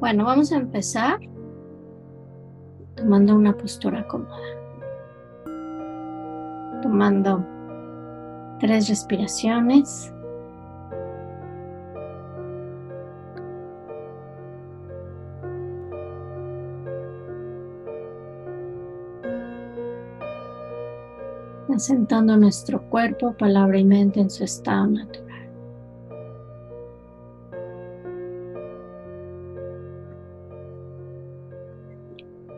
Bueno, vamos a empezar tomando una postura cómoda. Tomando tres respiraciones. asentando nuestro cuerpo, palabra y mente en su estado natural.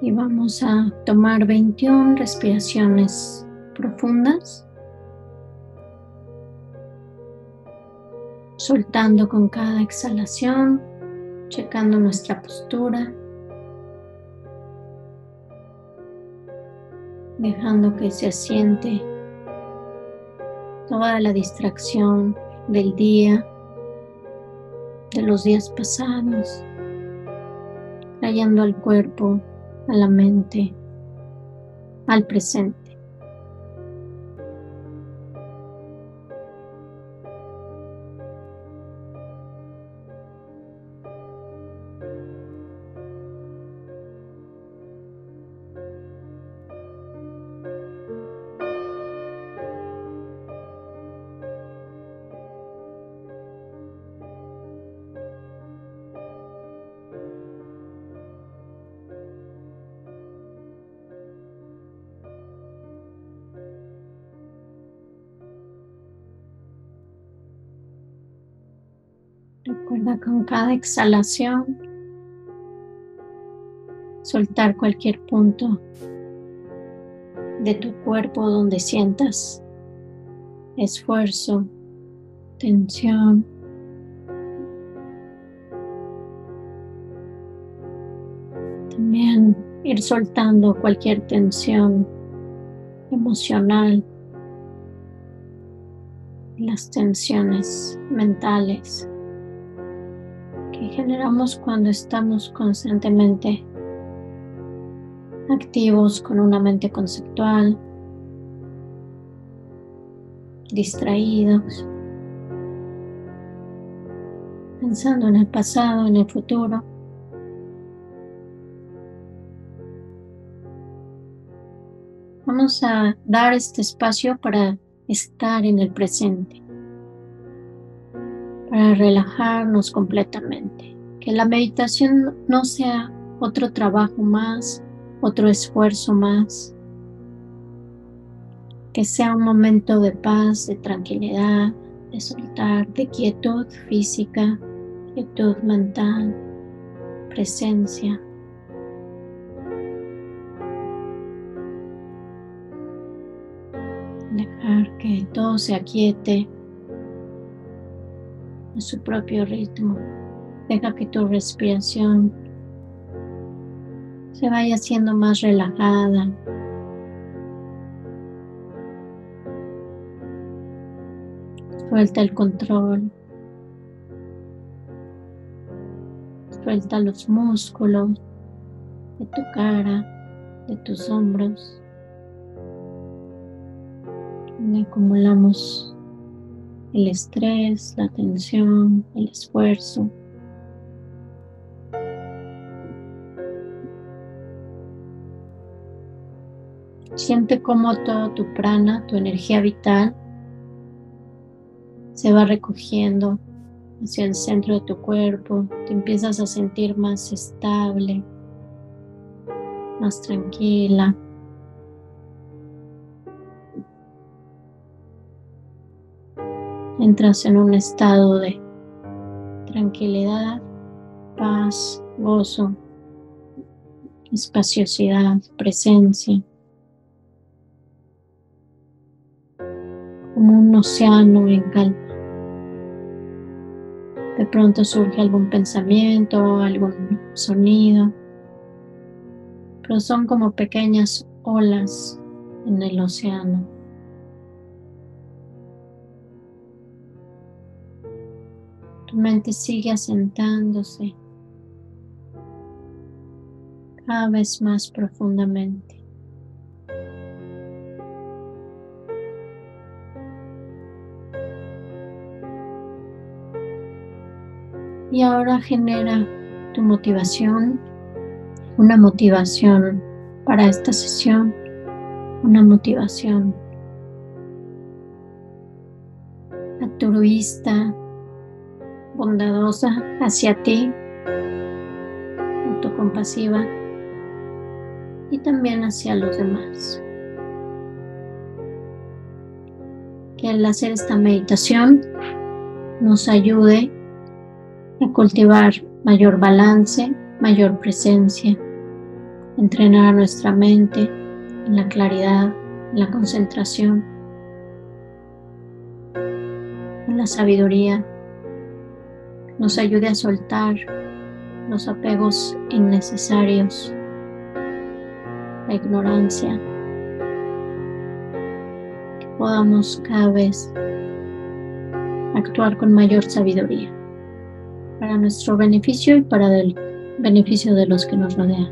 Y vamos a tomar 21 respiraciones profundas, soltando con cada exhalación, checando nuestra postura. dejando que se asiente toda la distracción del día, de los días pasados, trayendo al cuerpo, a la mente, al presente. Recuerda con cada exhalación. Soltar cualquier punto de tu cuerpo donde sientas esfuerzo, tensión. También ir soltando cualquier tensión emocional, las tensiones mentales generamos cuando estamos constantemente activos con una mente conceptual, distraídos, pensando en el pasado, en el futuro. Vamos a dar este espacio para estar en el presente para relajarnos completamente. Que la meditación no sea otro trabajo más, otro esfuerzo más. Que sea un momento de paz, de tranquilidad, de soltar, de quietud física, quietud mental, presencia. Dejar que todo se aquiete su propio ritmo. Deja que tu respiración se vaya haciendo más relajada. Suelta el control. Suelta los músculos de tu cara, de tus hombros. Y acumulamos el estrés, la tensión, el esfuerzo. Siente cómo todo tu prana, tu energía vital, se va recogiendo hacia el centro de tu cuerpo. Te empiezas a sentir más estable, más tranquila. Entras en un estado de tranquilidad, paz, gozo, espaciosidad, presencia, como un océano en calma. De pronto surge algún pensamiento, algún sonido, pero son como pequeñas olas en el océano. Tu mente sigue asentándose cada vez más profundamente. Y ahora genera tu motivación, una motivación para esta sesión, una motivación altruista, bondadosa hacia ti, autocompasiva y también hacia los demás. Que al hacer esta meditación nos ayude a cultivar mayor balance, mayor presencia, entrenar nuestra mente en la claridad, en la concentración, en la sabiduría, nos ayude a soltar los apegos innecesarios, la ignorancia, que podamos cada vez actuar con mayor sabiduría para nuestro beneficio y para el beneficio de los que nos rodean.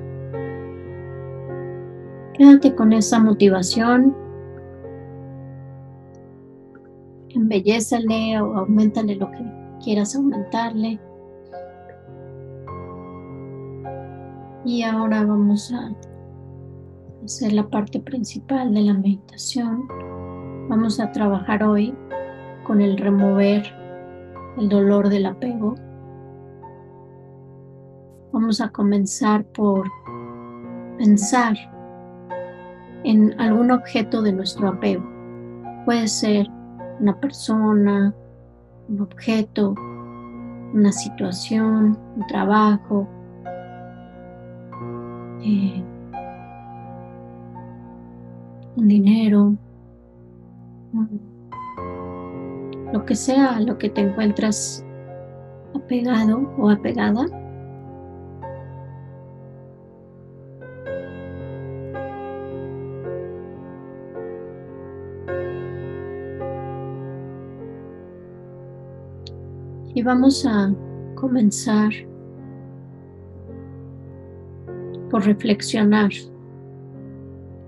Quédate con esa motivación, embellézale o aumentale lo que quieras aumentarle. Y ahora vamos a hacer la parte principal de la meditación. Vamos a trabajar hoy con el remover el dolor del apego. Vamos a comenzar por pensar en algún objeto de nuestro apego. Puede ser una persona, un objeto, una situación, un trabajo, eh, un dinero, lo que sea lo que te encuentras apegado o apegada. Vamos a comenzar por reflexionar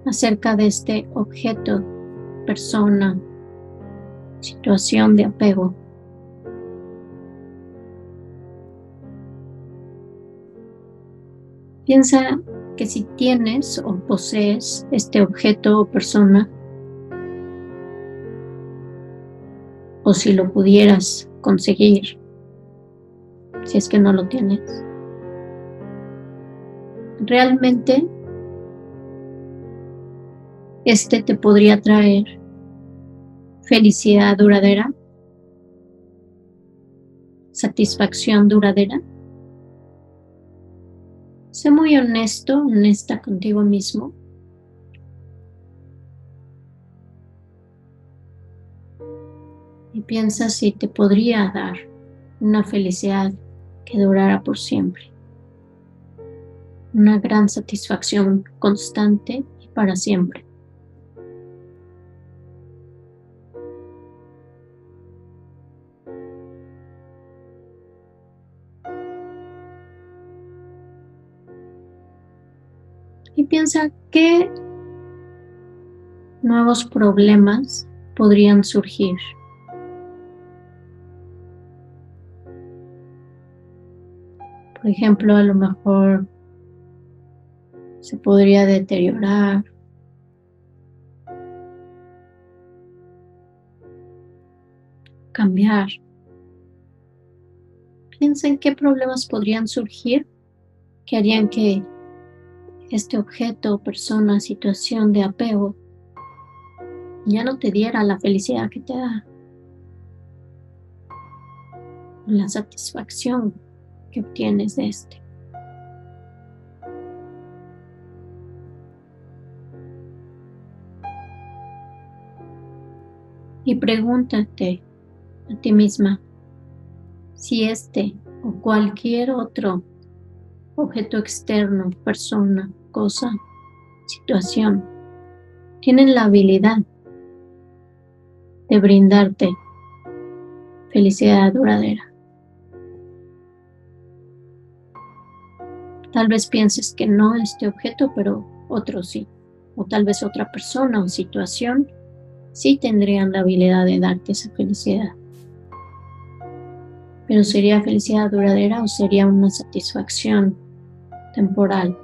acerca de este objeto, persona, situación de apego. Piensa que si tienes o posees este objeto o persona, o si lo pudieras conseguir, si es que no lo tienes, realmente este te podría traer felicidad duradera, satisfacción duradera. Sé muy honesto, honesta contigo mismo. Y piensa si te podría dar una felicidad que durara por siempre. Una gran satisfacción constante y para siempre. y piensa qué nuevos problemas podrían surgir. Ejemplo, a lo mejor se podría deteriorar. Cambiar. Piensa en qué problemas podrían surgir que harían que este objeto, persona, situación de apego ya no te diera la felicidad que te da, la satisfacción que obtienes de este. Y pregúntate a ti misma si este o cualquier otro objeto externo, persona, cosa, situación, tienen la habilidad de brindarte felicidad duradera. Tal vez pienses que no este objeto, pero otro sí. O tal vez otra persona o situación sí tendrían la habilidad de darte esa felicidad. pero ¿sería felicidad duradera o sería una satisfacción temporal?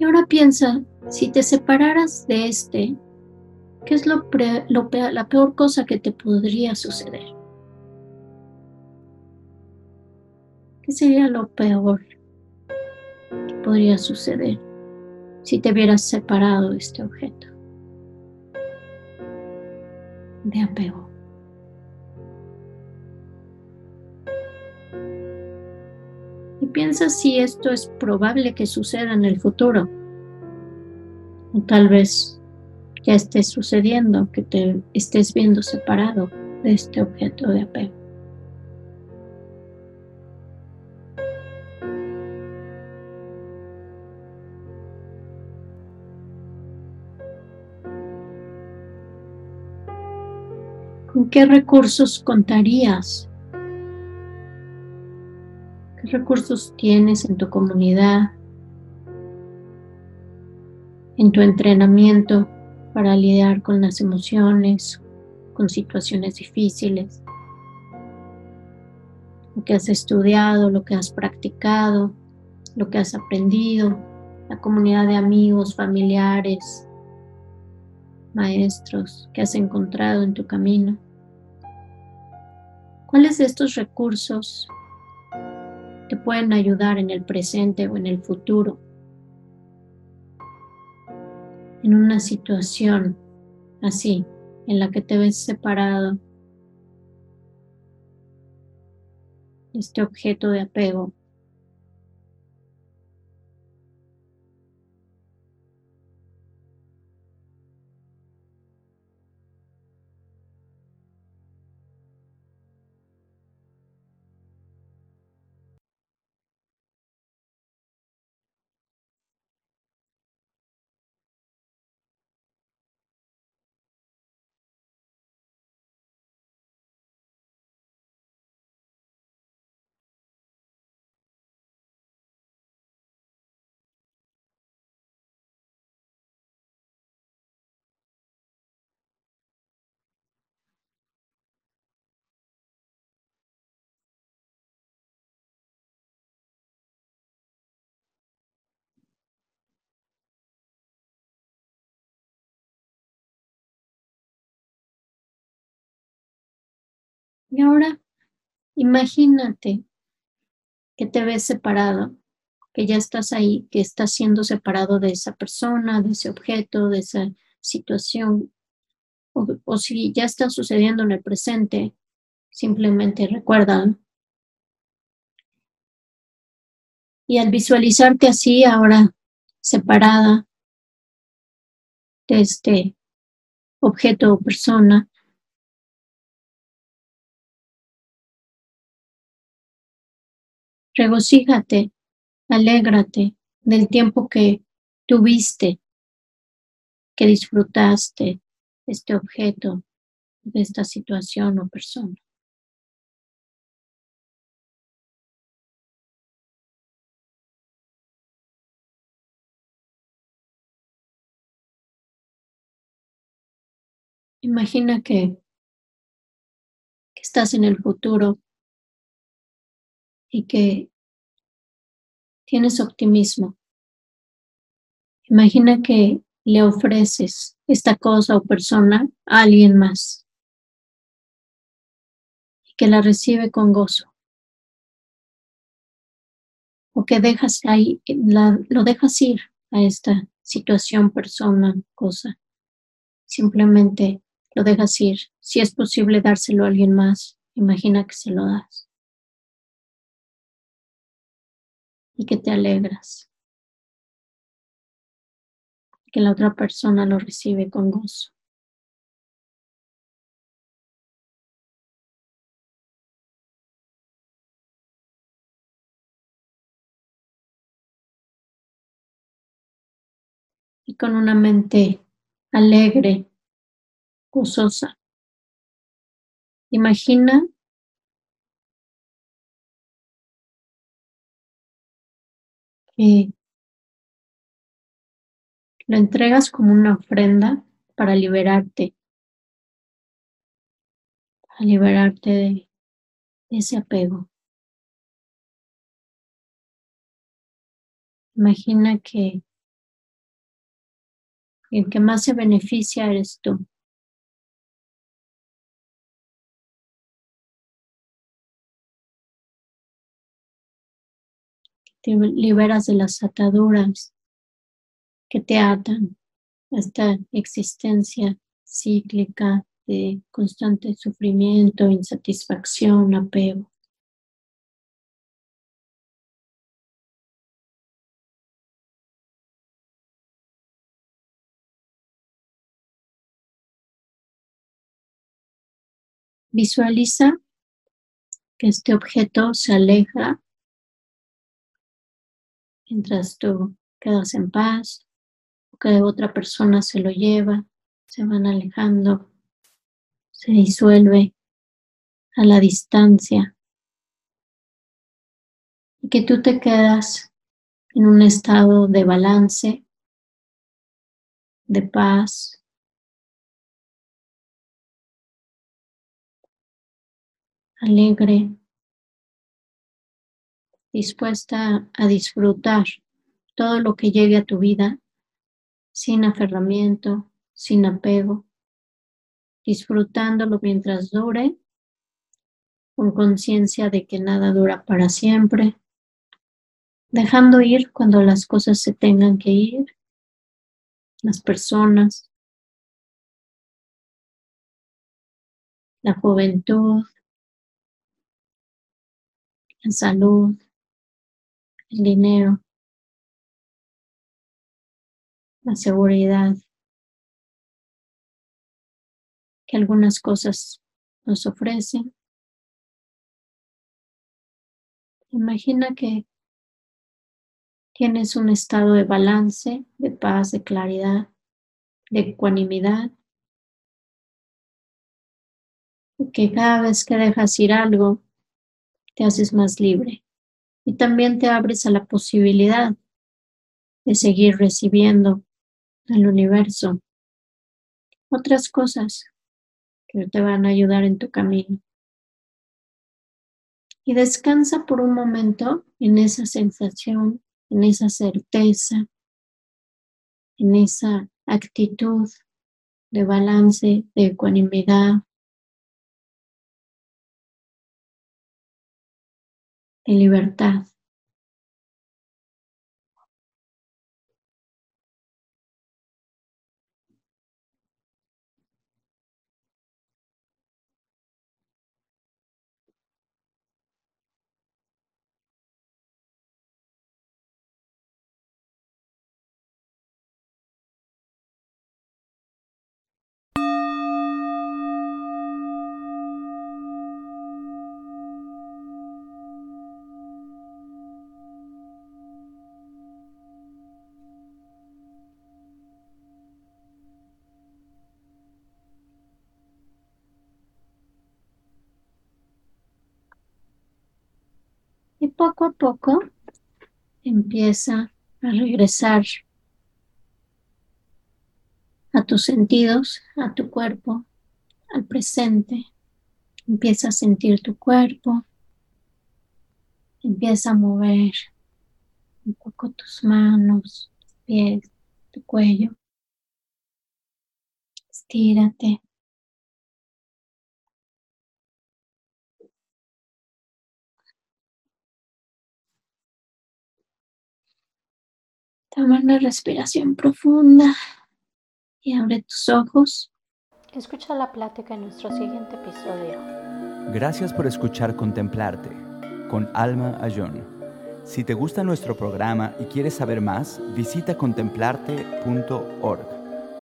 Y ahora piensa, si te separaras de este, ¿qué es lo, la peor cosa que te podría suceder? ¿Qué sería lo peor que podría suceder si te hubieras separado de este objeto de apego? Piensa si esto es probable que suceda en el futuro. O tal vez ya esté sucediendo, que te estés viendo separado de este objeto de apego. ¿Con qué recursos contarías recursos tienes en tu comunidad, en tu entrenamiento para lidiar con las emociones, con situaciones difíciles, lo que has estudiado, lo que has practicado, lo que has aprendido, la comunidad de amigos, familiares, maestros que has encontrado en tu camino. ¿Cuáles de estos recursos pueden ayudar en el presente o en el futuro. En una situación así, en la que te ves separado este objeto de apego Y ahora imagínate que te ves separado, que ya estás ahí, que estás siendo separado de esa persona, de ese objeto, de esa situación, o, si ya está sucediendo en el presente, simplemente recuerda. Y al visualizarte así ahora separada de este objeto o persona, regocíjate, alégrate del tiempo que tuviste, que disfrutaste este objeto, de esta situación o persona. Imagina que, que estás en el futuro y que tienes optimismo. Imagina que le ofreces esta cosa o persona a alguien más y que la recibe con gozo. O que dejas ahí, lo dejas ir a esta situación, persona, cosa. Simplemente lo dejas ir. Si es posible dárselo a alguien más, imagina que se lo das. y que te alegras. Que la otra persona lo recibe con gozo. Y con una mente alegre, gozosa. Imagina que lo entregas como una ofrenda para liberarte, para liberarte de ese apego. Imagina que el que más se beneficia eres tú. Te liberas de las ataduras que te atan a esta existencia cíclica de constante sufrimiento, insatisfacción, apego. Visualiza que este objeto se aleja mientras tú quedas en paz, o que otra persona se lo lleva, se van alejando, se disuelve a la distancia. Y que tú te quedas en un estado de balance, de paz, alegre, dispuesta a disfrutar todo lo que llegue a tu vida sin aferramiento, sin apego, disfrutándolo mientras dure, con conciencia de que nada dura para siempre, dejando ir cuando las cosas se tengan que ir, las personas, la juventud, la salud, el dinero, la seguridad que algunas cosas nos ofrecen. Imagina que tienes un estado de balance, de paz, de claridad, de ecuanimidad, y que cada vez que dejas ir algo, te haces más libre y también te abres a la posibilidad de seguir recibiendo al universo otras cosas que te van a ayudar en tu camino. Y descansa por un momento en esa sensación, en esa certeza, en esa actitud de balance, de ecuanimidad, en libertad. Poco a poco empieza a regresar a tus sentidos, a tu cuerpo, al presente. Empieza a sentir tu cuerpo. Empieza a mover un poco tus manos, pies, tu cuello. Estírate. Toma una respiración profunda y abre tus ojos. Escucha la plática en nuestro siguiente episodio. Gracias por escuchar Contemplarte con Alma Ayón. Si te gusta nuestro programa y quieres saber más, visita contemplarte.org.